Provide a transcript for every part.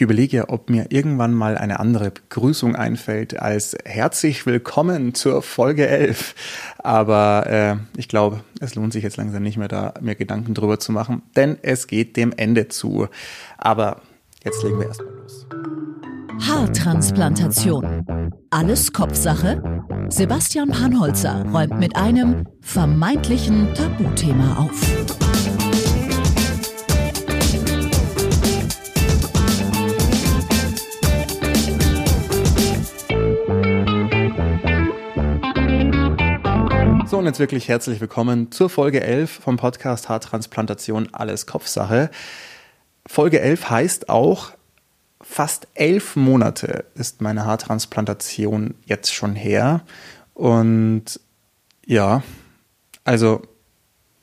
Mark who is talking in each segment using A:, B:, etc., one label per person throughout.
A: Ich überlege ja, ob mir irgendwann mal eine andere Begrüßung einfällt als herzlich willkommen zur Folge 11. Aber äh, ich glaube, es lohnt sich jetzt langsam nicht mehr da, mir Gedanken drüber zu machen, denn es geht dem Ende zu. Aber jetzt legen wir erstmal los.
B: Haartransplantation. Alles Kopfsache? Sebastian Panholzer räumt mit einem vermeintlichen Tabuthema auf.
A: So, und jetzt wirklich herzlich willkommen zur Folge 11 vom Podcast Haartransplantation alles Kopfsache. Folge 11 heißt auch, fast elf Monate ist meine Haartransplantation jetzt schon her. Und ja, also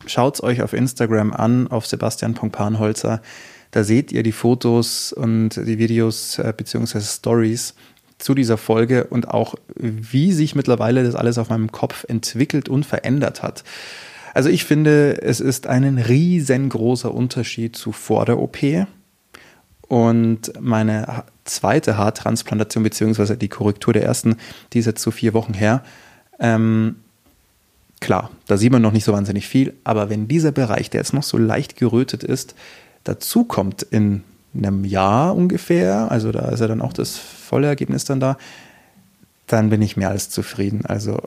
A: schaut's euch auf Instagram an, auf sebastian.panholzer. Da seht ihr die Fotos und die Videos äh, bzw. Stories zu dieser Folge und auch, wie sich mittlerweile das alles auf meinem Kopf entwickelt und verändert hat. Also ich finde, es ist ein riesengroßer Unterschied zu vor der OP. Und meine zweite Haartransplantation, beziehungsweise die Korrektur der ersten, die ist jetzt so vier Wochen her. Ähm, klar, da sieht man noch nicht so wahnsinnig viel, aber wenn dieser Bereich, der jetzt noch so leicht gerötet ist, dazu kommt in einem Jahr ungefähr, also da ist ja dann auch das volle Ergebnis dann da, dann bin ich mehr als zufrieden. Also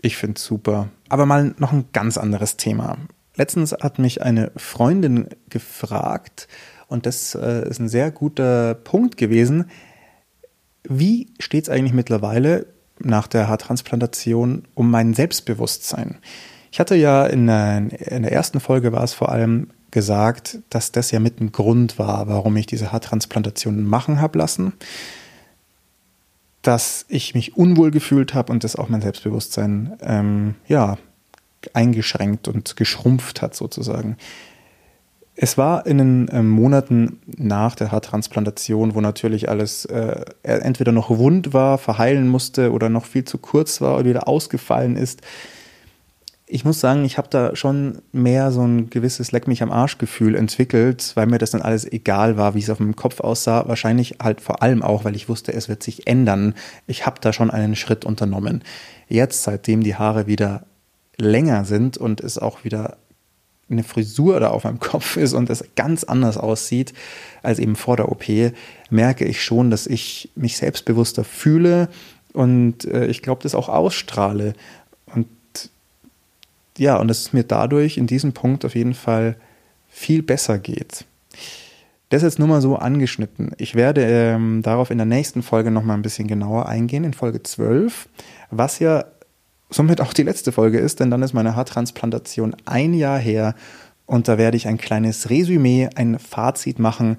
A: ich finde es super. Aber mal noch ein ganz anderes Thema. Letztens hat mich eine Freundin gefragt, und das äh, ist ein sehr guter Punkt gewesen, wie steht es eigentlich mittlerweile nach der Haartransplantation um mein Selbstbewusstsein? Ich hatte ja in der, in der ersten Folge war es vor allem gesagt, dass das ja mit ein Grund war, warum ich diese Haartransplantation machen habe lassen. Dass ich mich unwohl gefühlt habe und das auch mein Selbstbewusstsein ähm, ja, eingeschränkt und geschrumpft hat sozusagen. Es war in den äh, Monaten nach der Haartransplantation, wo natürlich alles äh, entweder noch wund war, verheilen musste oder noch viel zu kurz war oder wieder ausgefallen ist, ich muss sagen, ich habe da schon mehr so ein gewisses Leck mich am Arsch Gefühl entwickelt, weil mir das dann alles egal war, wie es auf meinem Kopf aussah. Wahrscheinlich halt vor allem auch, weil ich wusste, es wird sich ändern. Ich habe da schon einen Schritt unternommen. Jetzt, seitdem die Haare wieder länger sind und es auch wieder eine Frisur da auf meinem Kopf ist und es ganz anders aussieht als eben vor der OP, merke ich schon, dass ich mich selbstbewusster fühle und äh, ich glaube, das auch ausstrahle ja, und es mir dadurch in diesem Punkt auf jeden Fall viel besser geht. Das jetzt nur mal so angeschnitten. Ich werde ähm, darauf in der nächsten Folge nochmal ein bisschen genauer eingehen, in Folge 12, was ja somit auch die letzte Folge ist, denn dann ist meine Haartransplantation ein Jahr her und da werde ich ein kleines Resümee, ein Fazit machen,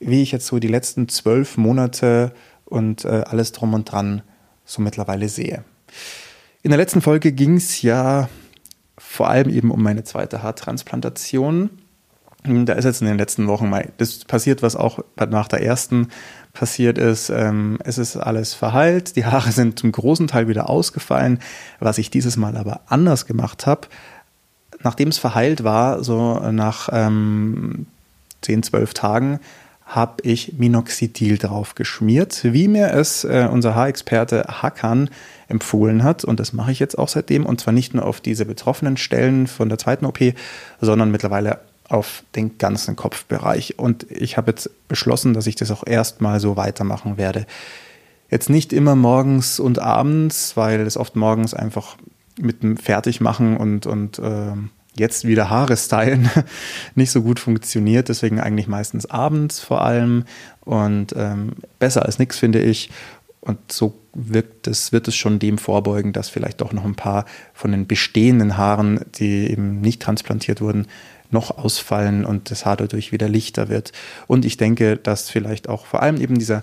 A: wie ich jetzt so die letzten zwölf Monate und äh, alles drum und dran so mittlerweile sehe. In der letzten Folge ging es ja vor allem eben um meine zweite Haartransplantation. Da ist jetzt in den letzten Wochen mal das passiert, was auch nach der ersten passiert ist. Ähm, es ist alles verheilt, die Haare sind zum großen Teil wieder ausgefallen. Was ich dieses Mal aber anders gemacht habe, nachdem es verheilt war, so nach ähm, 10, 12 Tagen, habe ich Minoxidil drauf geschmiert, wie mir es äh, unser Haarexperte Hakan empfohlen hat. Und das mache ich jetzt auch seitdem. Und zwar nicht nur auf diese betroffenen Stellen von der zweiten OP, sondern mittlerweile auf den ganzen Kopfbereich. Und ich habe jetzt beschlossen, dass ich das auch erstmal so weitermachen werde. Jetzt nicht immer morgens und abends, weil es oft morgens einfach mit dem Fertigmachen und, und äh, jetzt wieder Haare stylen nicht so gut funktioniert. Deswegen eigentlich meistens abends vor allem. Und ähm, besser als nichts, finde ich. Und so wirkt es, wird es schon dem vorbeugen, dass vielleicht doch noch ein paar von den bestehenden Haaren, die eben nicht transplantiert wurden, noch ausfallen und das Haar dadurch wieder lichter wird. Und ich denke, dass vielleicht auch vor allem eben dieser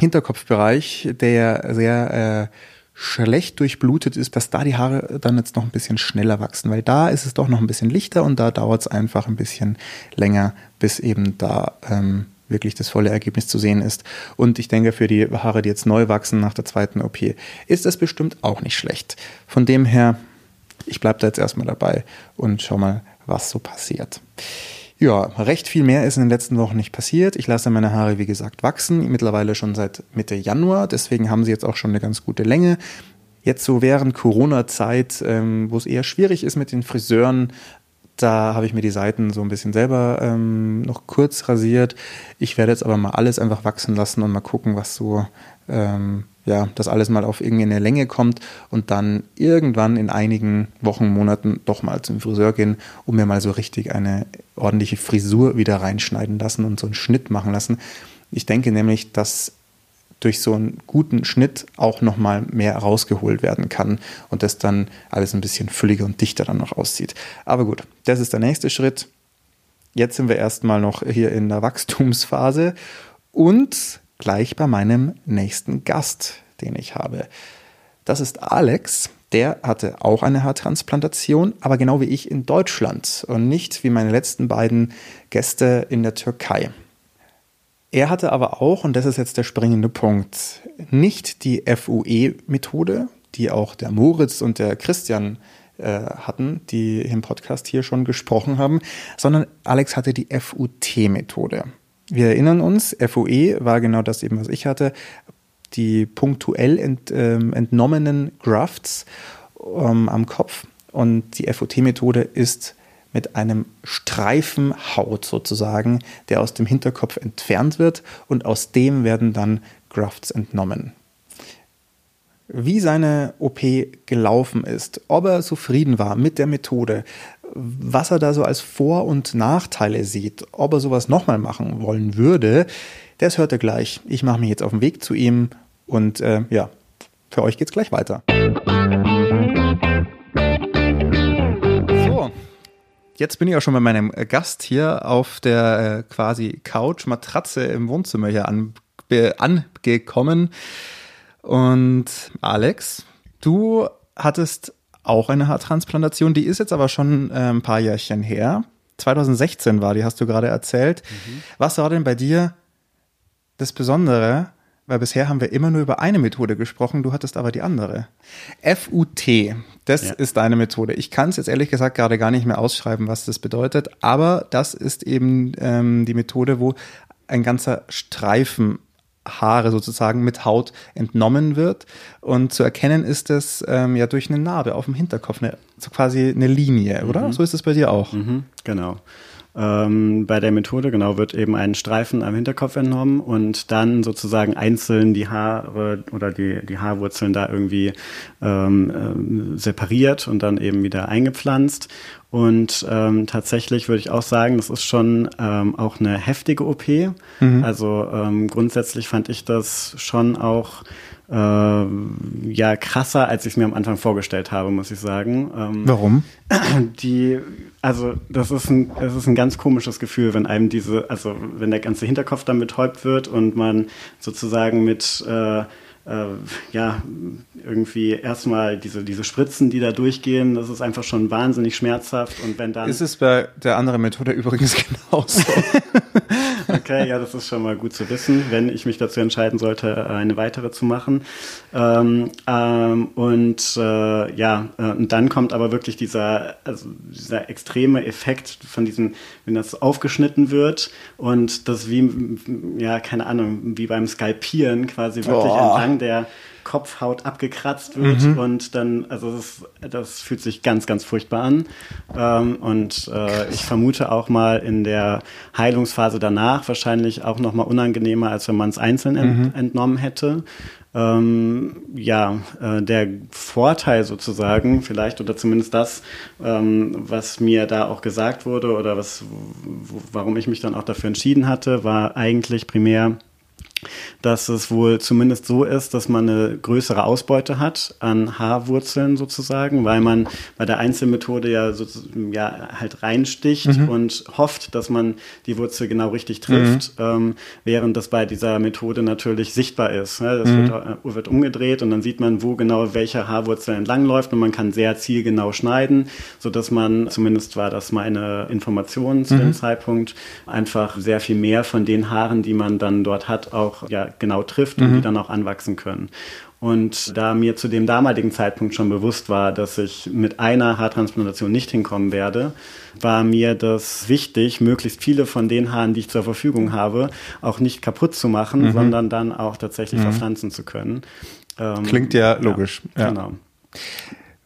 A: Hinterkopfbereich, der sehr äh, schlecht durchblutet ist, dass da die Haare dann jetzt noch ein bisschen schneller wachsen, weil da ist es doch noch ein bisschen lichter und da dauert es einfach ein bisschen länger, bis eben da ähm, wirklich das volle Ergebnis zu sehen ist. Und ich denke, für die Haare, die jetzt neu wachsen nach der zweiten OP, ist das bestimmt auch nicht schlecht. Von dem her, ich bleibe da jetzt erstmal dabei und schau mal, was so passiert. Ja, recht viel mehr ist in den letzten Wochen nicht passiert. Ich lasse meine Haare, wie gesagt, wachsen, mittlerweile schon seit Mitte Januar. Deswegen haben sie jetzt auch schon eine ganz gute Länge. Jetzt so während Corona-Zeit, ähm, wo es eher schwierig ist mit den Friseuren, da habe ich mir die Seiten so ein bisschen selber ähm, noch kurz rasiert. Ich werde jetzt aber mal alles einfach wachsen lassen und mal gucken, was so, ähm, ja, das alles mal auf irgendeine Länge kommt und dann irgendwann in einigen Wochen, Monaten doch mal zum Friseur gehen, um mir mal so richtig eine ordentliche Frisur wieder reinschneiden lassen und so einen Schnitt machen lassen. Ich denke nämlich, dass durch so einen guten Schnitt auch nochmal mehr rausgeholt werden kann und das dann alles ein bisschen fülliger und dichter dann noch aussieht. Aber gut, das ist der nächste Schritt. Jetzt sind wir erstmal noch hier in der Wachstumsphase und gleich bei meinem nächsten Gast, den ich habe. Das ist Alex. Der hatte auch eine Haartransplantation, aber genau wie ich in Deutschland und nicht wie meine letzten beiden Gäste in der Türkei. Er hatte aber auch, und das ist jetzt der springende Punkt, nicht die FUE-Methode, die auch der Moritz und der Christian äh, hatten, die im Podcast hier schon gesprochen haben, sondern Alex hatte die FUT-Methode. Wir erinnern uns, FUE war genau das eben, was ich hatte, die punktuell ent, äh, entnommenen Grafts ähm, am Kopf. Und die FUT-Methode ist mit einem Streifen Haut sozusagen, der aus dem Hinterkopf entfernt wird und aus dem werden dann Grafts entnommen. Wie seine OP gelaufen ist, ob er zufrieden war mit der Methode, was er da so als Vor- und Nachteile sieht, ob er sowas nochmal machen wollen würde, das hört er gleich. Ich mache mich jetzt auf den Weg zu ihm und äh, ja, für euch geht's gleich weiter. Jetzt bin ich auch schon bei meinem Gast hier auf der äh, quasi Couch-Matratze im Wohnzimmer hier an, angekommen. Und Alex, du hattest auch eine Haartransplantation, die ist jetzt aber schon äh, ein paar Jährchen her. 2016 war die, hast du gerade erzählt. Mhm. Was war denn bei dir das Besondere weil bisher haben wir immer nur über eine Methode gesprochen, du hattest aber die andere. FUT, das ja. ist deine Methode. Ich kann es jetzt ehrlich gesagt gerade gar nicht mehr ausschreiben, was das bedeutet, aber das ist eben ähm, die Methode, wo ein ganzer Streifen Haare sozusagen mit Haut entnommen wird. Und zu erkennen ist es ähm, ja durch eine Narbe auf dem Hinterkopf, eine, so quasi eine Linie, oder? Mhm. So ist es bei dir auch.
C: Mhm, genau. Ähm, bei der Methode, genau, wird eben ein Streifen am Hinterkopf entnommen und dann sozusagen einzeln die Haare oder die, die Haarwurzeln da irgendwie ähm, äh, separiert und dann eben wieder eingepflanzt. Und ähm, tatsächlich würde ich auch sagen, das ist schon ähm, auch eine heftige OP. Mhm. Also ähm, grundsätzlich fand ich das schon auch äh, ja krasser, als ich es mir am Anfang vorgestellt habe, muss ich sagen.
A: Ähm, Warum?
C: Die, also das ist ein, es ist ein ganz komisches Gefühl, wenn einem diese, also wenn der ganze Hinterkopf dann betäubt wird und man sozusagen mit äh, äh, ja, irgendwie erstmal diese, diese Spritzen, die da durchgehen, das ist einfach schon wahnsinnig schmerzhaft. Und wenn dann.
A: Ist es bei der anderen Methode übrigens genauso?
C: okay, ja, das ist schon mal gut zu wissen, wenn ich mich dazu entscheiden sollte, eine weitere zu machen. Ähm, ähm, und äh, ja, äh, und dann kommt aber wirklich dieser, also dieser extreme Effekt von diesem, wenn das aufgeschnitten wird und das wie, ja, keine Ahnung, wie beim Skalpieren quasi wirklich oh. entlang der Kopfhaut abgekratzt wird mhm. und dann, also das, das, fühlt sich ganz, ganz furchtbar an. Ähm, und äh, ich vermute auch mal in der Heilungsphase danach wahrscheinlich auch noch mal unangenehmer, als wenn man es einzeln ent mhm. entnommen hätte. Ähm, ja, äh, der Vorteil sozusagen, vielleicht oder zumindest das, ähm, was mir da auch gesagt wurde oder was, warum ich mich dann auch dafür entschieden hatte, war eigentlich primär, dass es wohl zumindest so ist, dass man eine größere Ausbeute hat an Haarwurzeln sozusagen, weil man bei der Einzelmethode ja, so, ja halt reinsticht mhm. und hofft, dass man die Wurzel genau richtig trifft, mhm. ähm, während das bei dieser Methode natürlich sichtbar ist. Ne? Das mhm. wird, äh, wird, umgedreht und dann sieht man, wo genau welche Haarwurzel entlangläuft und man kann sehr zielgenau schneiden, sodass man, zumindest war das meine Information zu dem mhm. Zeitpunkt, einfach sehr viel mehr von den Haaren, die man dann dort hat, auch auch ja, genau trifft und die dann auch anwachsen können. Und da mir zu dem damaligen Zeitpunkt schon bewusst war, dass ich mit einer Haartransplantation nicht hinkommen werde, war mir das wichtig, möglichst viele von den Haaren, die ich zur Verfügung habe, auch nicht kaputt zu machen, mhm. sondern dann auch tatsächlich mhm. verpflanzen zu können.
A: Ähm, Klingt ja logisch. Ja, Genau.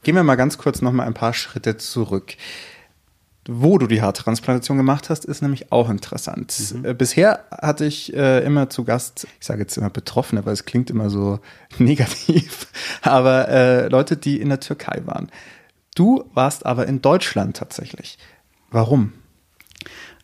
A: Gehen wir mal ganz kurz noch mal ein paar Schritte zurück. Wo du die Haartransplantation gemacht hast, ist nämlich auch interessant. Mhm. Äh, bisher hatte ich äh, immer zu Gast, ich sage jetzt immer Betroffene, weil es klingt immer so negativ, aber äh, Leute, die in der Türkei waren. Du warst aber in Deutschland tatsächlich. Warum?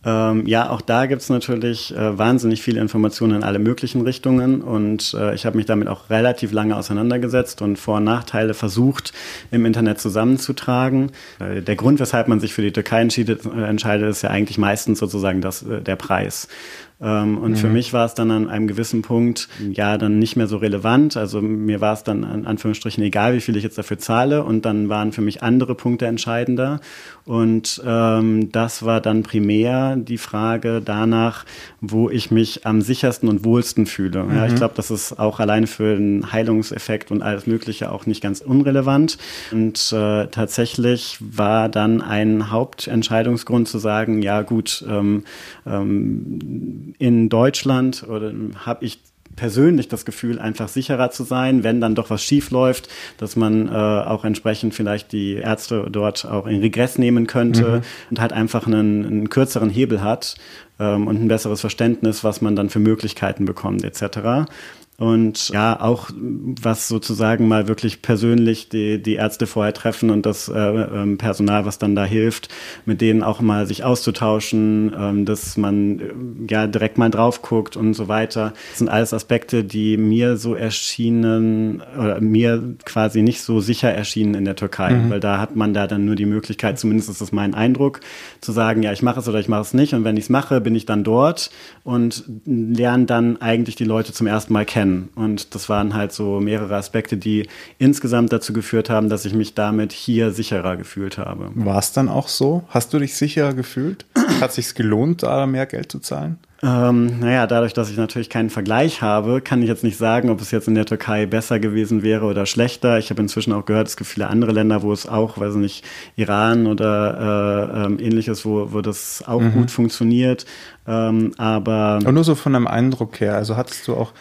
C: Ähm, ja, auch da gibt's natürlich äh, wahnsinnig viele Informationen in alle möglichen Richtungen und äh, ich habe mich damit auch relativ lange auseinandergesetzt und Vor- und Nachteile versucht im Internet zusammenzutragen. Äh, der Grund, weshalb man sich für die Türkei entscheidet, äh, entscheidet ist ja eigentlich meistens sozusagen das, äh, der Preis. Ähm, und mhm. für mich war es dann an einem gewissen Punkt ja dann nicht mehr so relevant. Also mir war es dann in Anführungsstrichen egal, wie viel ich jetzt dafür zahle. Und dann waren für mich andere Punkte entscheidender. Und ähm, das war dann primär die Frage danach, wo ich mich am sichersten und wohlsten fühle. Mhm. Ja, ich mhm. glaube, das ist auch alleine für den Heilungseffekt und alles Mögliche auch nicht ganz unrelevant. Und äh, tatsächlich war dann ein Hauptentscheidungsgrund zu sagen, ja gut, ähm, ähm, in Deutschland oder habe ich persönlich das Gefühl, einfach sicherer zu sein, wenn dann doch was schief läuft, dass man äh, auch entsprechend vielleicht die Ärzte dort auch in Regress nehmen könnte mhm. und halt einfach einen, einen kürzeren Hebel hat ähm, und ein besseres Verständnis, was man dann für Möglichkeiten bekommt etc. Und ja, auch was sozusagen mal wirklich persönlich die, die Ärzte vorher treffen und das äh, ähm, Personal, was dann da hilft, mit denen auch mal sich auszutauschen, ähm, dass man äh, ja direkt mal drauf guckt und so weiter. Das sind alles Aspekte, die mir so erschienen oder mir quasi nicht so sicher erschienen in der Türkei, mhm. weil da hat man da dann nur die Möglichkeit, zumindest ist das mein Eindruck, zu sagen, ja, ich mache es oder ich mache es nicht und wenn ich es mache, bin ich dann dort und lerne dann eigentlich die Leute zum ersten Mal kennen kennen. Und das waren halt so mehrere Aspekte, die insgesamt dazu geführt haben, dass ich mich damit hier sicherer gefühlt habe.
A: War es dann auch so? Hast du dich sicherer gefühlt? Hat es sich gelohnt, da mehr Geld zu zahlen?
C: Ähm, naja, dadurch, dass ich natürlich keinen Vergleich habe, kann ich jetzt nicht sagen, ob es jetzt in der Türkei besser gewesen wäre oder schlechter. Ich habe inzwischen auch gehört, es gibt viele andere Länder, wo es auch, weiß nicht, Iran oder äh, ähm, ähnliches, wo, wo das auch mhm. gut funktioniert. Ähm, aber
A: Und nur so von einem Eindruck her, also hattest du auch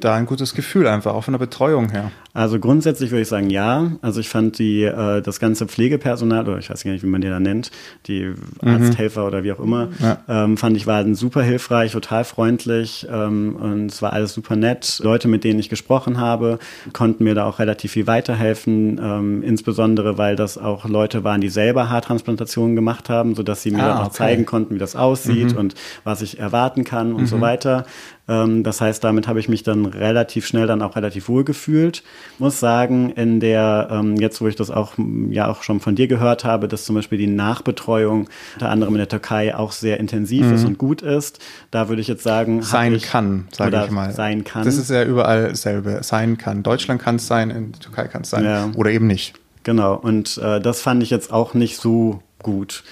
A: da ein gutes Gefühl einfach, auch von der Betreuung her?
C: Also grundsätzlich würde ich sagen, ja. Also ich fand die, äh, das ganze Pflegepersonal, oder ich weiß gar nicht, wie man die da nennt, die mhm. Arzthelfer oder wie auch immer, ja. ähm, fand ich waren super hilfreich, total freundlich ähm, und es war alles super nett. Leute, mit denen ich gesprochen habe, konnten mir da auch relativ viel weiterhelfen, ähm, insbesondere weil das auch Leute waren, die selber Haartransplantationen gemacht haben, sodass sie mir ah, dann auch okay. zeigen konnten, wie das aussieht mhm. und was ich erwarten kann und mhm. so weiter. Ähm, das heißt, damit habe ich mich dann relativ schnell dann auch relativ wohl gefühlt. Muss sagen, in der, ähm, jetzt wo ich das auch ja auch schon von dir gehört habe, dass zum Beispiel die Nachbetreuung unter anderem in der Türkei auch sehr intensiv mhm. ist und gut ist, da würde ich jetzt sagen,
A: sein ich, kann, sage ich mal.
C: Sein kann.
A: Das ist ja überall dasselbe. Sein kann. Deutschland kann es sein, in der Türkei kann es sein. Ja. Oder eben nicht.
C: Genau. Und äh, das fand ich jetzt auch nicht so gut.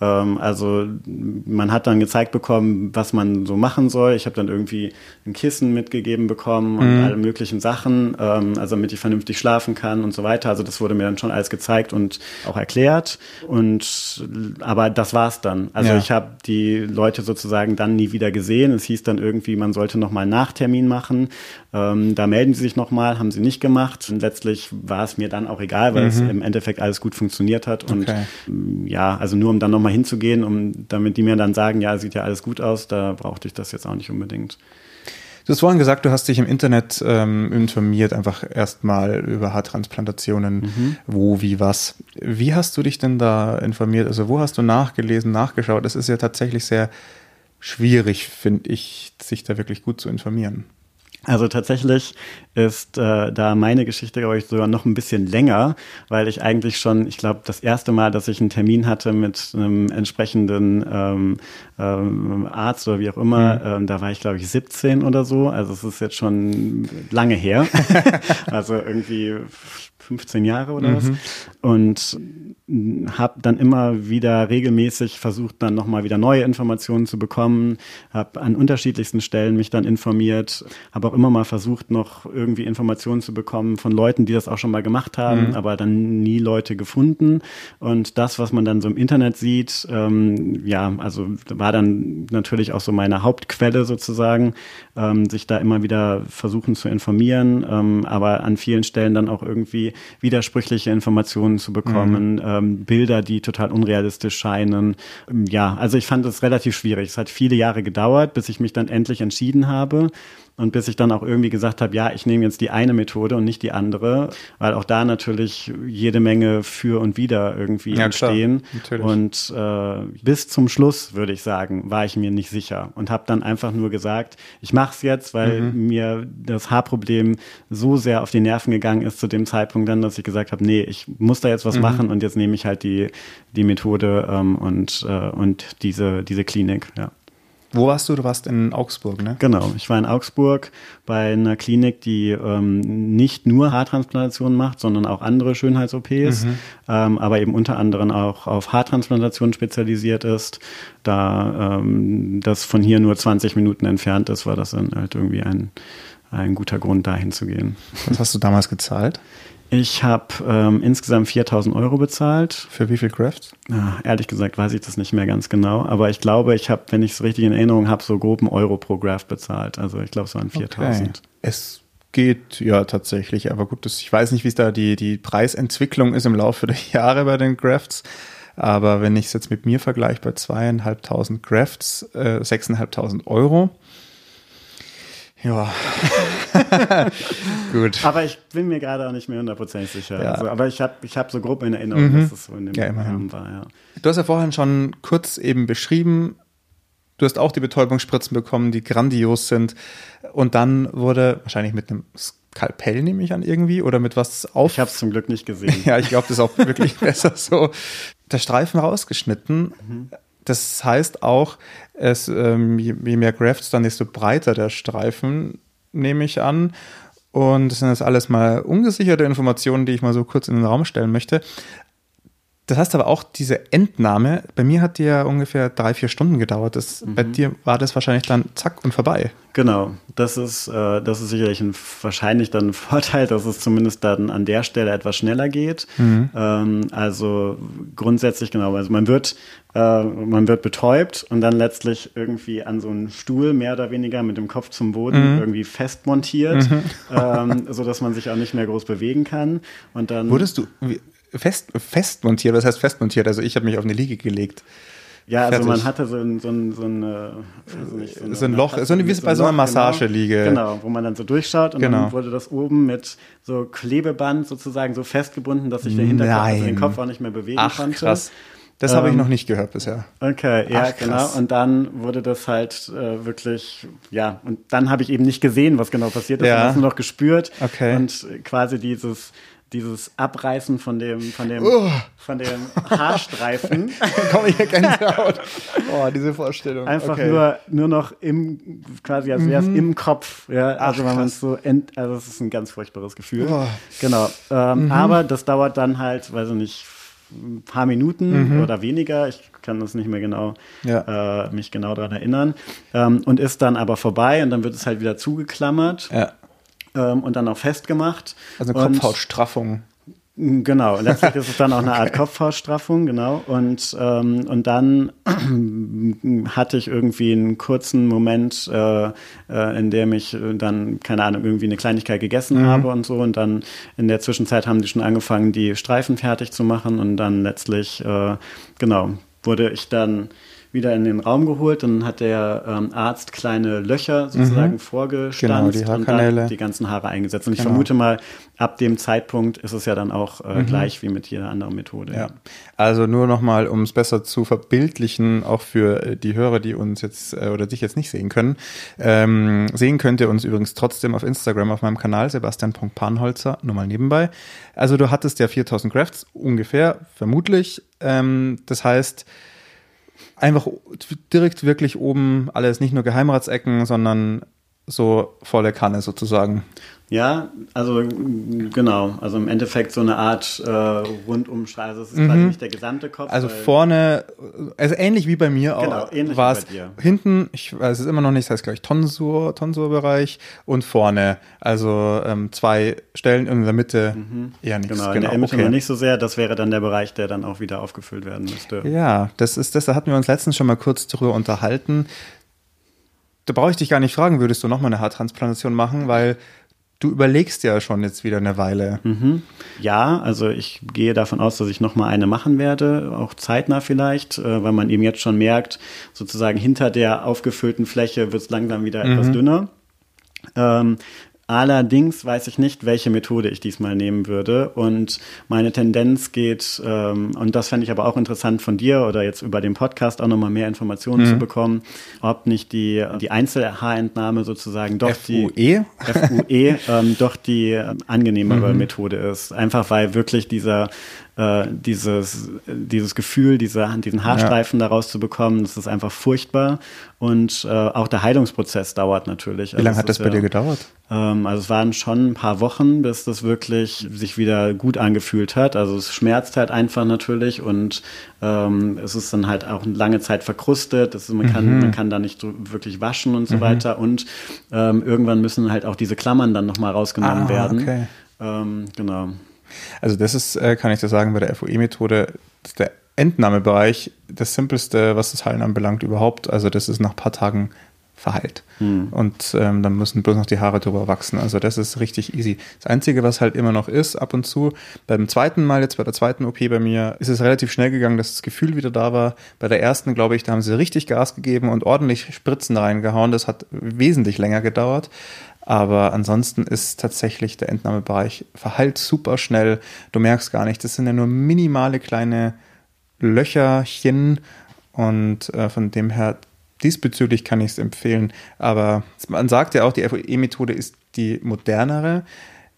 C: Ähm, also man hat dann gezeigt bekommen, was man so machen soll. Ich habe dann irgendwie ein Kissen mitgegeben bekommen und mhm. alle möglichen Sachen, ähm, also damit ich vernünftig schlafen kann und so weiter. Also das wurde mir dann schon alles gezeigt und auch erklärt. Und aber das war's dann. Also ja. ich habe die Leute sozusagen dann nie wieder gesehen. Es hieß dann irgendwie, man sollte noch mal einen Nachtermin machen. Ähm, da melden sie sich noch mal, haben sie nicht gemacht. Und letztlich war es mir dann auch egal, weil mhm. es im Endeffekt alles gut funktioniert hat. Und okay. ja, also nur um dann noch mal hinzugehen, um damit die mir dann sagen, ja, sieht ja alles gut aus, da brauchte ich das jetzt auch nicht unbedingt.
A: Du hast vorhin gesagt, du hast dich im Internet ähm, informiert, einfach erstmal über Haartransplantationen, mhm. wo, wie, was. Wie hast du dich denn da informiert? Also wo hast du nachgelesen, nachgeschaut? Es ist ja tatsächlich sehr schwierig, finde ich, sich da wirklich gut zu informieren.
C: Also tatsächlich ist äh, da meine Geschichte, glaube ich, sogar noch ein bisschen länger, weil ich eigentlich schon, ich glaube, das erste Mal, dass ich einen Termin hatte mit einem entsprechenden ähm, ähm, Arzt oder wie auch immer, mhm. ähm, da war ich, glaube ich, 17 oder so. Also es ist jetzt schon lange her. also irgendwie 15 Jahre oder mhm. was. Und habe dann immer wieder regelmäßig versucht, dann nochmal wieder neue Informationen zu bekommen, habe an unterschiedlichsten Stellen mich dann informiert, habe auch immer mal versucht, noch irgendwie Informationen zu bekommen von Leuten, die das auch schon mal gemacht haben, mhm. aber dann nie Leute gefunden. Und das, was man dann so im Internet sieht, ähm, ja, also war dann natürlich auch so meine Hauptquelle sozusagen, ähm, sich da immer wieder versuchen zu informieren, ähm, aber an vielen Stellen dann auch irgendwie widersprüchliche Informationen zu bekommen. Mhm ähm, Bilder, die total unrealistisch scheinen. Ja, also ich fand es relativ schwierig. Es hat viele Jahre gedauert, bis ich mich dann endlich entschieden habe. Und bis ich dann auch irgendwie gesagt habe, ja, ich nehme jetzt die eine Methode und nicht die andere, weil auch da natürlich jede Menge für und wider irgendwie ja, entstehen. Klar, und äh, bis zum Schluss, würde ich sagen, war ich mir nicht sicher und habe dann einfach nur gesagt, ich mache es jetzt, weil mhm. mir das Haarproblem so sehr auf die Nerven gegangen ist zu dem Zeitpunkt dann, dass ich gesagt habe, nee, ich muss da jetzt was mhm. machen und jetzt nehme ich halt die, die Methode ähm, und, äh, und diese, diese Klinik, ja.
A: Wo warst du? Du warst in Augsburg, ne?
C: Genau, ich war in Augsburg bei einer Klinik, die ähm, nicht nur Haartransplantation macht, sondern auch andere Schönheits-OPs, mhm. ähm, aber eben unter anderem auch auf Haartransplantation spezialisiert ist. Da ähm, das von hier nur 20 Minuten entfernt ist, war das dann halt irgendwie ein, ein guter Grund, dahin zu gehen.
A: Was hast du damals gezahlt?
C: Ich habe ähm, insgesamt 4000 Euro bezahlt.
A: Für wie viel Crafts?
C: Ja, ehrlich gesagt weiß ich das nicht mehr ganz genau. Aber ich glaube, ich habe, wenn ich es richtig in Erinnerung habe, so grob einen Euro pro Graft bezahlt. Also ich glaube, es waren 4000. Okay.
A: Es geht ja tatsächlich. Aber gut, das, ich weiß nicht, wie es da die, die Preisentwicklung ist im Laufe der Jahre bei den Grafts. Aber wenn ich es jetzt mit mir vergleiche, bei zweieinhalbtausend Grafts, äh, sechseinhalbtausend Euro, ja.
C: Gut. Aber ich bin mir gerade auch nicht mehr hundertprozentig sicher. Ja. Also, aber ich habe ich hab so grob in Erinnerung, mhm. dass es so in dem ja, Rahmen war. Ja.
A: Du hast ja vorhin schon kurz eben beschrieben, du hast auch die Betäubungsspritzen bekommen, die grandios sind. Und dann wurde wahrscheinlich mit einem Skalpell, nehme ich an, irgendwie, oder mit was auf.
C: Ich habe es zum Glück nicht gesehen.
A: ja, ich glaube, das ist auch wirklich besser so. Der Streifen rausgeschnitten. Mhm. Das heißt auch, es, ähm, je, je, mehr Grafts, dann desto breiter der Streifen, nehme ich an. Und das sind jetzt alles mal ungesicherte Informationen, die ich mal so kurz in den Raum stellen möchte. Das heißt aber auch, diese Entnahme, bei mir hat die ja ungefähr drei, vier Stunden gedauert. Das, mhm. Bei dir war das wahrscheinlich dann zack und vorbei.
C: Genau, das ist, äh, das ist sicherlich ein, wahrscheinlich dann ein Vorteil, dass es zumindest dann an der Stelle etwas schneller geht. Mhm. Ähm, also grundsätzlich genau, also man wird, äh, man wird betäubt und dann letztlich irgendwie an so einen Stuhl mehr oder weniger mit dem Kopf zum Boden mhm. irgendwie fest montiert, mhm. ähm, so dass man sich auch nicht mehr groß bewegen kann. Und dann
A: wurdest du fest, fest montiert. Was heißt fest montiert? Also ich habe mich auf eine Liege gelegt.
C: Ja, also Fertig. man hatte so ein, so ein, so ein, also
A: nicht, so, eine, so ein Loch, so wie bei so einer Massageliege.
C: Genau, genau, wo man dann so durchschaut und genau. dann wurde das oben mit so Klebeband sozusagen so festgebunden, dass sich der Hinterkopf, also den Kopf auch nicht mehr bewegen Ach, konnte.
A: krass. Das ähm, habe ich noch nicht gehört bisher.
C: Okay, ja, Ach, genau. Und dann wurde das halt äh, wirklich, ja, und dann habe ich eben nicht gesehen, was genau passiert ist. Ja. Ich habe nur noch gespürt.
A: Okay.
C: Und quasi dieses dieses Abreißen von dem, von dem, uh. von dem Haarstreifen.
A: Komm ich hier Gänsehaut. Oh, diese Vorstellung.
C: Einfach okay. nur, nur noch im, quasi als wäre es mhm. im Kopf. Ja, also Ach, wenn man es so, ent, also es ist ein ganz furchtbares Gefühl. Oh. Genau. Ähm, mhm. Aber das dauert dann halt, weiß ich nicht, ein paar Minuten mhm. oder weniger. Ich kann das nicht mehr genau, ja. äh, mich genau daran erinnern. Ähm, und ist dann aber vorbei und dann wird es halt wieder zugeklammert. Ja ähm, und dann auch festgemacht.
A: Also eine Kopfhautstraffung.
C: Genau, letztlich ist es dann auch eine Art Kopfhautstraffung, genau. Und, ähm, und dann hatte ich irgendwie einen kurzen Moment, äh, äh, in dem ich dann, keine Ahnung, irgendwie eine Kleinigkeit gegessen mhm. habe und so. Und dann in der Zwischenzeit haben die schon angefangen, die Streifen fertig zu machen. Und dann letztlich, äh, genau, wurde ich dann wieder in den Raum geholt. Dann hat der ähm, Arzt kleine Löcher sozusagen mhm. vorgestanzt
A: genau,
C: und dann die ganzen Haare eingesetzt. Und ich genau. vermute mal, ab dem Zeitpunkt ist es ja dann auch äh, mhm. gleich wie mit jeder anderen Methode.
A: Ja. Also nur nochmal, um es besser zu verbildlichen, auch für äh, die Hörer, die uns jetzt äh, oder dich jetzt nicht sehen können. Ähm, sehen könnt ihr uns übrigens trotzdem auf Instagram auf meinem Kanal, Sebastian.Panholzer, nur mal nebenbei. Also du hattest ja 4000 Crafts ungefähr, vermutlich. Ähm, das heißt, einfach direkt wirklich oben alles, nicht nur Geheimratsecken, sondern so volle Kanne sozusagen.
C: Ja, also genau, also im Endeffekt so eine Art äh, Rundumschrei, also es ist mhm. quasi nicht der gesamte Kopf.
A: Also vorne, also ähnlich wie bei mir genau, auch, war es hinten, ich weiß es immer noch nicht, das heißt gleich Tonsur, Tonsurbereich und vorne, also ähm, zwei Stellen in der Mitte
C: mhm. eher nichts. Genau, genau, in der Mitte okay. nicht so sehr, das wäre dann der Bereich, der dann auch wieder aufgefüllt werden müsste.
A: Ja, das ist das, da hatten wir uns letztens schon mal kurz darüber unterhalten. Da brauche ich dich gar nicht fragen, würdest du nochmal eine Haartransplantation machen, weil Du überlegst ja schon jetzt wieder eine Weile.
C: Mhm. Ja, also ich gehe davon aus, dass ich noch mal eine machen werde, auch zeitnah vielleicht, äh, weil man eben jetzt schon merkt, sozusagen hinter der aufgefüllten Fläche wird es langsam wieder mhm. etwas dünner. Ähm, Allerdings weiß ich nicht, welche Methode ich diesmal nehmen würde. Und meine Tendenz geht, ähm, und das fände ich aber auch interessant von dir oder jetzt über den Podcast auch nochmal mehr Informationen mhm. zu bekommen, ob nicht die, die Einzelhaarentnahme sozusagen doch
A: FUE?
C: die FUE ähm, doch die ähm, angenehmere mhm. Methode ist. Einfach weil wirklich dieser äh, dieses, dieses Gefühl, diese, diesen Haarstreifen ja. daraus zu bekommen, das ist einfach furchtbar. Und äh, auch der Heilungsprozess dauert natürlich.
A: Wie also lange hat das bei ja, dir gedauert?
C: Ähm, also es waren schon ein paar Wochen, bis das wirklich sich wieder gut angefühlt hat. Also es schmerzt halt einfach natürlich und ähm, es ist dann halt auch eine lange Zeit verkrustet. Ist, man, kann, mhm. man kann da nicht so wirklich waschen und so mhm. weiter. Und ähm, irgendwann müssen halt auch diese Klammern dann nochmal rausgenommen ah, werden. Okay. Ähm, genau.
A: Also das ist, äh, kann ich dir sagen, bei der FOE-Methode, der Entnahmebereich das simpelste, was das Heilen anbelangt überhaupt. Also das ist nach ein paar Tagen verheilt. Hm. Und ähm, dann müssen bloß noch die Haare drüber wachsen. Also das ist richtig easy. Das Einzige, was halt immer noch ist, ab und zu, beim zweiten Mal, jetzt bei der zweiten OP bei mir, ist es relativ schnell gegangen, dass das Gefühl wieder da war. Bei der ersten, glaube ich, da haben sie richtig Gas gegeben und ordentlich Spritzen reingehauen. Das hat wesentlich länger gedauert. Aber ansonsten ist tatsächlich der Entnahmebereich verheilt super schnell. Du merkst gar nicht, das sind ja nur minimale kleine Löcherchen und äh, von dem her diesbezüglich kann ich es empfehlen. Aber man sagt ja auch, die FOE-Methode ist die modernere.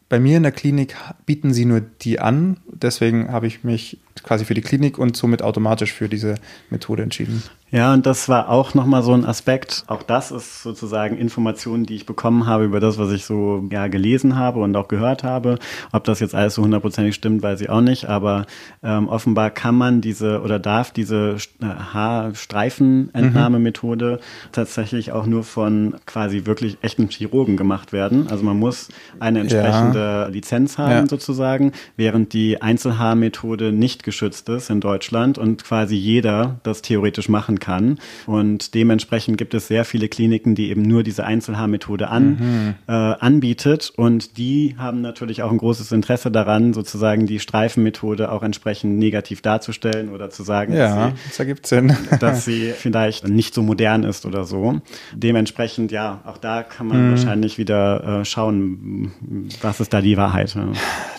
A: Bei mir in der Klinik bieten sie nur die an. Deswegen habe ich mich quasi für die Klinik und somit automatisch für diese Methode entschieden.
C: Ja, und das war auch nochmal so ein Aspekt. Auch das ist sozusagen Informationen, die ich bekommen habe über das, was ich so ja, gelesen habe und auch gehört habe. Ob das jetzt alles so hundertprozentig stimmt, weiß ich auch nicht. Aber ähm, offenbar kann man diese oder darf diese äh, Haarstreifenentnahmemethode mhm. tatsächlich auch nur von quasi wirklich echten Chirurgen gemacht werden. Also man muss eine entsprechende ja. Lizenz haben ja. sozusagen, während die Einzelhaarmethode nicht geschützt ist in Deutschland und quasi jeder das theoretisch machen kann. Und dementsprechend gibt es sehr viele Kliniken, die eben nur diese Einzelhaarmethode an, mhm. äh, anbietet. Und die haben natürlich auch ein großes Interesse daran, sozusagen die Streifenmethode auch entsprechend negativ darzustellen oder zu sagen,
A: ja, dass, sie, das ergibt Sinn.
C: dass sie vielleicht nicht so modern ist oder so. Dementsprechend, ja, auch da kann man mhm. wahrscheinlich wieder äh, schauen, was ist da die Wahrheit. Ja.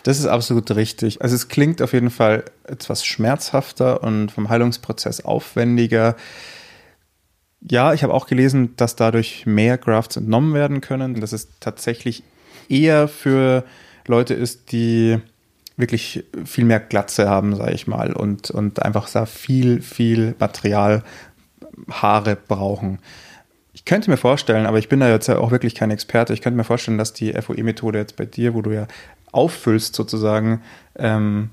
A: Das ist absolut richtig. Also es klingt auf jeden Fall etwas schmerzhafter und vom Heilungsprozess aufwendiger. Ja, ich habe auch gelesen, dass dadurch mehr Grafts entnommen werden können, dass es tatsächlich eher für Leute ist, die wirklich viel mehr Glatze haben, sage ich mal, und, und einfach sehr viel, viel Material, Haare brauchen. Ich könnte mir vorstellen, aber ich bin da jetzt ja auch wirklich kein Experte, ich könnte mir vorstellen, dass die FOE-Methode jetzt bei dir, wo du ja auffüllst sozusagen, ähm,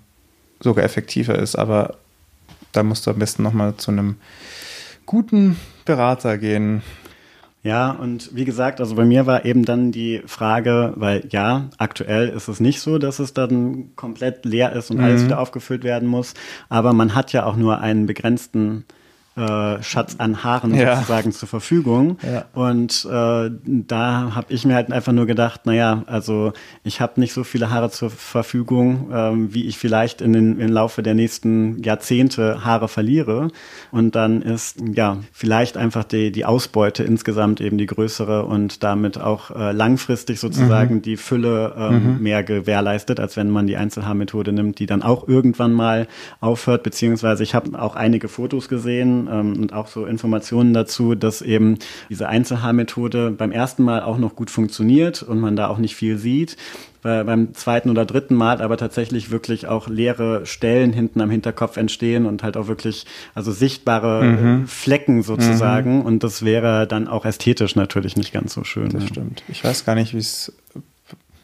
A: sogar effektiver ist. Aber da musst du am besten nochmal zu einem guten Berater gehen.
C: Ja, und wie gesagt, also bei mir war eben dann die Frage, weil ja, aktuell ist es nicht so, dass es dann komplett leer ist und mhm. alles wieder aufgefüllt werden muss, aber man hat ja auch nur einen begrenzten äh, Schatz an Haaren ja. sozusagen zur Verfügung. Ja. Und äh, da habe ich mir halt einfach nur gedacht, naja, also ich habe nicht so viele Haare zur Verfügung, ähm, wie ich vielleicht in den, im Laufe der nächsten Jahrzehnte Haare verliere. Und dann ist ja vielleicht einfach die, die Ausbeute insgesamt eben die größere und damit auch äh, langfristig sozusagen mhm. die Fülle ähm, mhm. mehr gewährleistet, als wenn man die Einzelhaarmethode nimmt, die dann auch irgendwann mal aufhört. Beziehungsweise ich habe auch einige Fotos gesehen ähm, und auch so Informationen dazu, dass eben diese Einzelhaarmethode beim ersten Mal auch noch gut funktioniert und man da auch nicht viel sieht beim zweiten oder dritten Mal aber tatsächlich wirklich auch leere Stellen hinten am Hinterkopf entstehen und halt auch wirklich, also sichtbare mhm. Flecken sozusagen. Mhm. Und das wäre dann auch ästhetisch natürlich nicht ganz so schön.
A: Das ja. stimmt. Ich weiß gar nicht, wie es.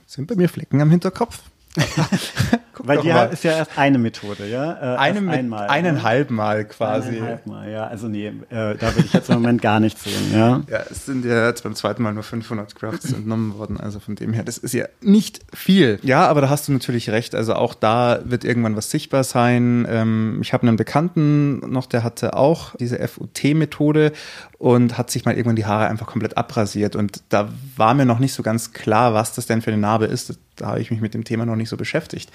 A: Sind bei mir Flecken am Hinterkopf?
C: Weil die mal. ist ja erst eine Methode, ja?
A: Äh, Eine mit, einmal. Eineinhalb Mal quasi.
C: Eineinhalb Mal, ja. Also nee, äh, da würde ich jetzt im Moment gar nichts sehen, ja.
A: Ja, es sind ja jetzt beim zweiten Mal nur 500 Crafts entnommen worden, also von dem her, das ist ja nicht viel. Ja, aber da hast du natürlich recht, also auch da wird irgendwann was sichtbar sein. Ähm, ich habe einen Bekannten noch, der hatte auch diese FUT-Methode und hat sich mal irgendwann die Haare einfach komplett abrasiert und da war mir noch nicht so ganz klar, was das denn für eine Narbe ist. Da habe ich mich mit dem Thema noch nicht so beschäftigt.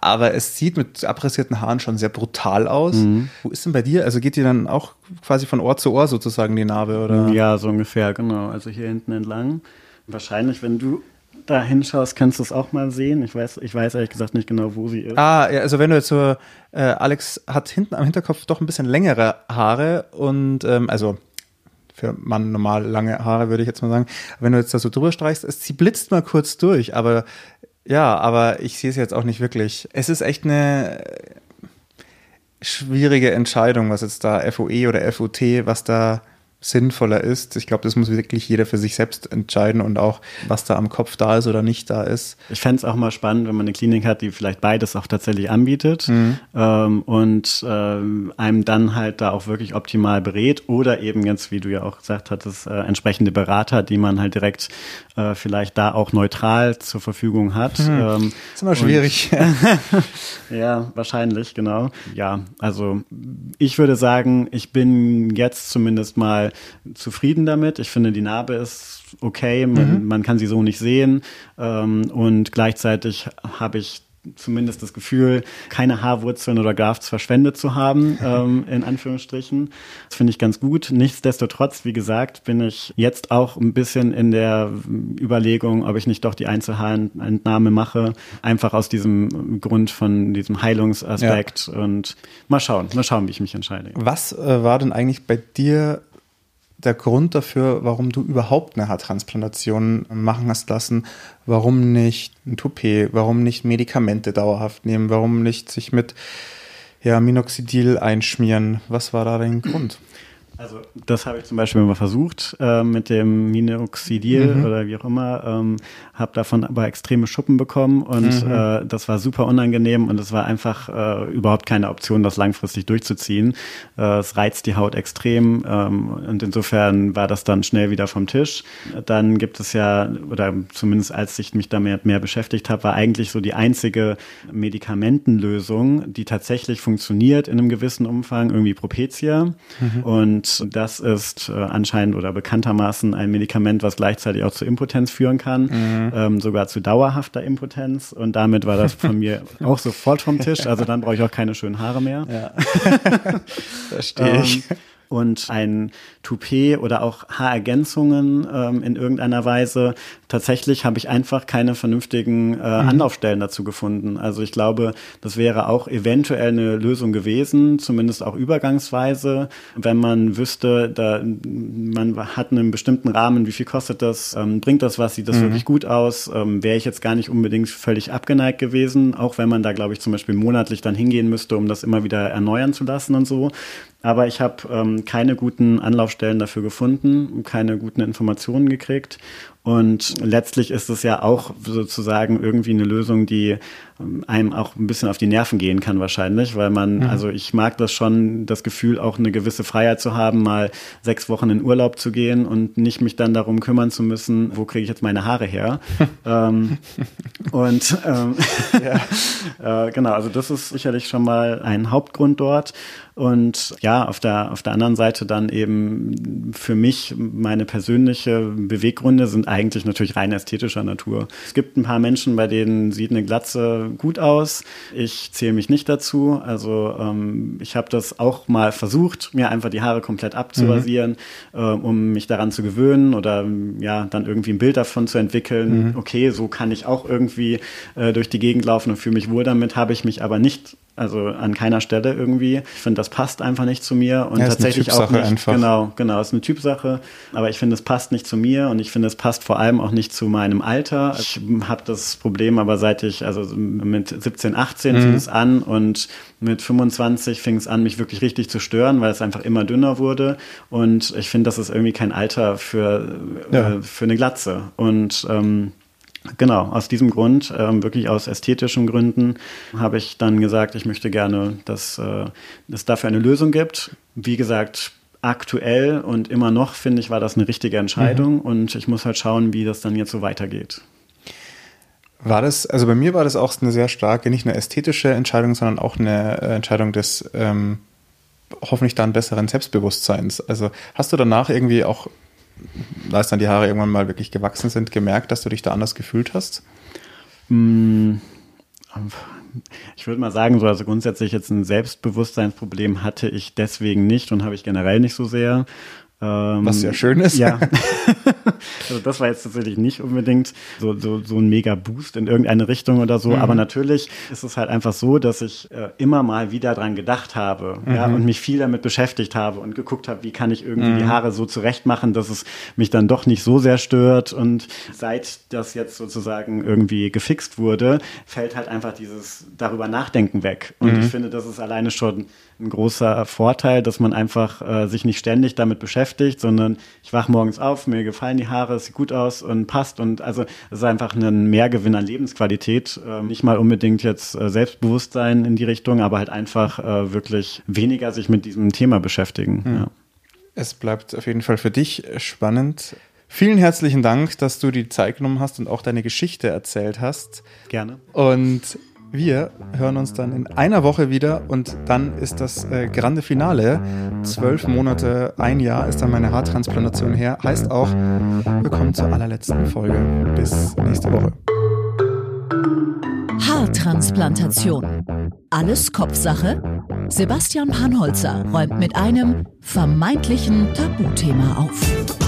A: Aber es sieht mit abrasierten Haaren schon sehr brutal aus. Mhm. Wo ist denn bei dir? Also geht die dann auch quasi von Ohr zu Ohr sozusagen die Narbe, oder?
C: Ja, so ungefähr, genau. Also hier hinten entlang. Wahrscheinlich, wenn du da hinschaust, kannst du es auch mal sehen. Ich weiß, ich weiß ehrlich gesagt nicht genau, wo sie ist.
A: Ah, ja, also wenn du jetzt so, äh, Alex hat hinten am Hinterkopf doch ein bisschen längere Haare und ähm, also für Mann normal lange Haare, würde ich jetzt mal sagen. Wenn du jetzt da so drüber streichst, sie blitzt mal kurz durch, aber ja, aber ich sehe es jetzt auch nicht wirklich. Es ist echt eine schwierige Entscheidung, was jetzt da FOE oder FOT, was da sinnvoller ist. Ich glaube, das muss wirklich jeder für sich selbst entscheiden und auch, was da am Kopf da ist oder nicht da ist.
C: Ich fände es auch mal spannend, wenn man eine Klinik hat, die vielleicht beides auch tatsächlich anbietet mhm. ähm, und ähm, einem dann halt da auch wirklich optimal berät oder eben jetzt, wie du ja auch gesagt hattest, äh, entsprechende Berater, die man halt direkt äh, vielleicht da auch neutral zur Verfügung hat. Mhm.
A: Ähm, ist immer schwierig.
C: ja, wahrscheinlich, genau. Ja, also ich würde sagen, ich bin jetzt zumindest mal zufrieden damit. Ich finde, die Narbe ist okay, man, mhm. man kann sie so nicht sehen. Ähm, und gleichzeitig habe ich zumindest das Gefühl, keine Haarwurzeln oder Grafts verschwendet zu haben, ähm, in Anführungsstrichen. Das finde ich ganz gut. Nichtsdestotrotz, wie gesagt, bin ich jetzt auch ein bisschen in der Überlegung, ob ich nicht doch die Einzelhaarentnahme mache. Einfach aus diesem Grund von diesem Heilungsaspekt. Ja. Und mal schauen, mal schauen, wie ich mich entscheide.
A: Was äh, war denn eigentlich bei dir der Grund dafür, warum du überhaupt eine Haartransplantation machen hast lassen. Warum nicht ein Toupet? Warum nicht Medikamente dauerhaft nehmen? Warum nicht sich mit ja, Minoxidil einschmieren? Was war da dein Grund?
C: Also das habe ich zum Beispiel mal versucht äh, mit dem Minoxidil mhm. oder wie auch immer, ähm, habe davon aber extreme Schuppen bekommen und mhm. äh, das war super unangenehm und es war einfach äh, überhaupt keine Option, das langfristig durchzuziehen. Äh, es reizt die Haut extrem ähm, und insofern war das dann schnell wieder vom Tisch. Dann gibt es ja, oder zumindest als ich mich damit mehr beschäftigt habe, war eigentlich so die einzige Medikamentenlösung, die tatsächlich funktioniert in einem gewissen Umfang, irgendwie Propecia. Mhm. Und das ist äh, anscheinend oder bekanntermaßen ein Medikament, was gleichzeitig auch zu Impotenz führen kann, mhm. ähm, sogar zu dauerhafter Impotenz. Und damit war das von mir auch sofort vom Tisch. Also dann brauche ich auch keine schönen Haare mehr.
A: Ja. Verstehe ich. Ähm,
C: und ein Toupet oder auch Haarergänzungen ähm, in irgendeiner Weise. Tatsächlich habe ich einfach keine vernünftigen äh, mhm. Anlaufstellen dazu gefunden. Also ich glaube, das wäre auch eventuell eine Lösung gewesen, zumindest auch übergangsweise, wenn man wüsste, da man hat einen bestimmten Rahmen, wie viel kostet das, ähm, bringt das was, sieht das mhm. wirklich gut aus, ähm, wäre ich jetzt gar nicht unbedingt völlig abgeneigt gewesen, auch wenn man da, glaube ich, zum Beispiel monatlich dann hingehen müsste, um das immer wieder erneuern zu lassen und so. Aber ich habe ähm, keine guten Anlaufstellen dafür gefunden, keine guten Informationen gekriegt. Und letztlich ist es ja auch sozusagen irgendwie eine Lösung, die einem auch ein bisschen auf die Nerven gehen kann wahrscheinlich, weil man, mhm. also ich mag das schon, das Gefühl, auch eine gewisse Freiheit zu haben, mal sechs Wochen in Urlaub zu gehen und nicht mich dann darum kümmern zu müssen, wo kriege ich jetzt meine Haare her. ähm, und ähm, äh, genau, also das ist sicherlich schon mal ein Hauptgrund dort. Und ja, auf der, auf der anderen Seite dann eben für mich meine persönliche Beweggründe sind eigentlich natürlich rein ästhetischer Natur. Es gibt ein paar Menschen, bei denen sieht eine Glatze gut aus. Ich zähle mich nicht dazu. Also ähm, ich habe das auch mal versucht, mir einfach die Haare komplett abzurasieren, mhm. äh, um mich daran zu gewöhnen oder ja, dann irgendwie ein Bild davon zu entwickeln. Mhm. Okay, so kann ich auch irgendwie äh, durch die Gegend laufen und fühle mich wohl damit, habe ich mich aber nicht also an keiner Stelle irgendwie. Ich finde, das passt einfach nicht zu mir und ja, tatsächlich auch nicht. Einfach. Genau, genau, ist eine Typsache. Aber ich finde, es passt nicht zu mir und ich finde, es passt vor allem auch nicht zu meinem Alter. Ich habe das Problem, aber seit ich also mit 17, 18 mhm. fing es an und mit 25 fing es an, mich wirklich richtig zu stören, weil es einfach immer dünner wurde. Und ich finde, das ist irgendwie kein Alter für, ja. äh, für eine Glatze. Und ähm, Genau, aus diesem Grund, ähm, wirklich aus ästhetischen Gründen, habe ich dann gesagt, ich möchte gerne, dass äh, es dafür eine Lösung gibt. Wie gesagt, aktuell und immer noch, finde ich, war das eine richtige Entscheidung mhm. und ich muss halt schauen, wie das dann jetzt so weitergeht.
A: War das, also bei mir war das auch eine sehr starke, nicht nur ästhetische Entscheidung, sondern auch eine äh, Entscheidung des ähm, hoffentlich dann besseren Selbstbewusstseins. Also hast du danach irgendwie auch als dann die Haare irgendwann mal wirklich gewachsen sind, gemerkt, dass du dich da anders gefühlt hast?
C: Hm, ich würde mal sagen, so also grundsätzlich jetzt ein Selbstbewusstseinsproblem hatte ich deswegen nicht und habe ich generell nicht so sehr.
A: Ähm, Was ja schön ist.
C: Ja. also das war jetzt tatsächlich nicht unbedingt so, so, so ein mega Boost in irgendeine Richtung oder so. Mhm. Aber natürlich ist es halt einfach so, dass ich äh, immer mal wieder dran gedacht habe mhm. ja, und mich viel damit beschäftigt habe und geguckt habe, wie kann ich irgendwie mhm. die Haare so zurecht machen, dass es mich dann doch nicht so sehr stört. Und seit das jetzt sozusagen irgendwie gefixt wurde, fällt halt einfach dieses darüber nachdenken weg. Und mhm. ich finde, das ist alleine schon ein großer Vorteil, dass man einfach äh, sich nicht ständig damit beschäftigt, sondern ich wach morgens auf, mir gefallen die Haare, es sieht gut aus und passt und also es ist einfach ein Mehrgewinn an Lebensqualität. Äh, nicht mal unbedingt jetzt äh, Selbstbewusstsein in die Richtung, aber halt einfach äh, wirklich weniger sich mit diesem Thema beschäftigen. Mhm. Ja.
A: Es bleibt auf jeden Fall für dich spannend. Vielen herzlichen Dank, dass du die Zeit genommen hast und auch deine Geschichte erzählt hast.
C: Gerne.
A: Und wir hören uns dann in einer Woche wieder und dann ist das äh, grande Finale. Zwölf Monate, ein Jahr ist dann meine Haartransplantation her. Heißt auch, wir kommen zur allerletzten Folge. Bis nächste Woche.
B: Haartransplantation. Alles Kopfsache? Sebastian Panholzer räumt mit einem vermeintlichen Tabuthema auf.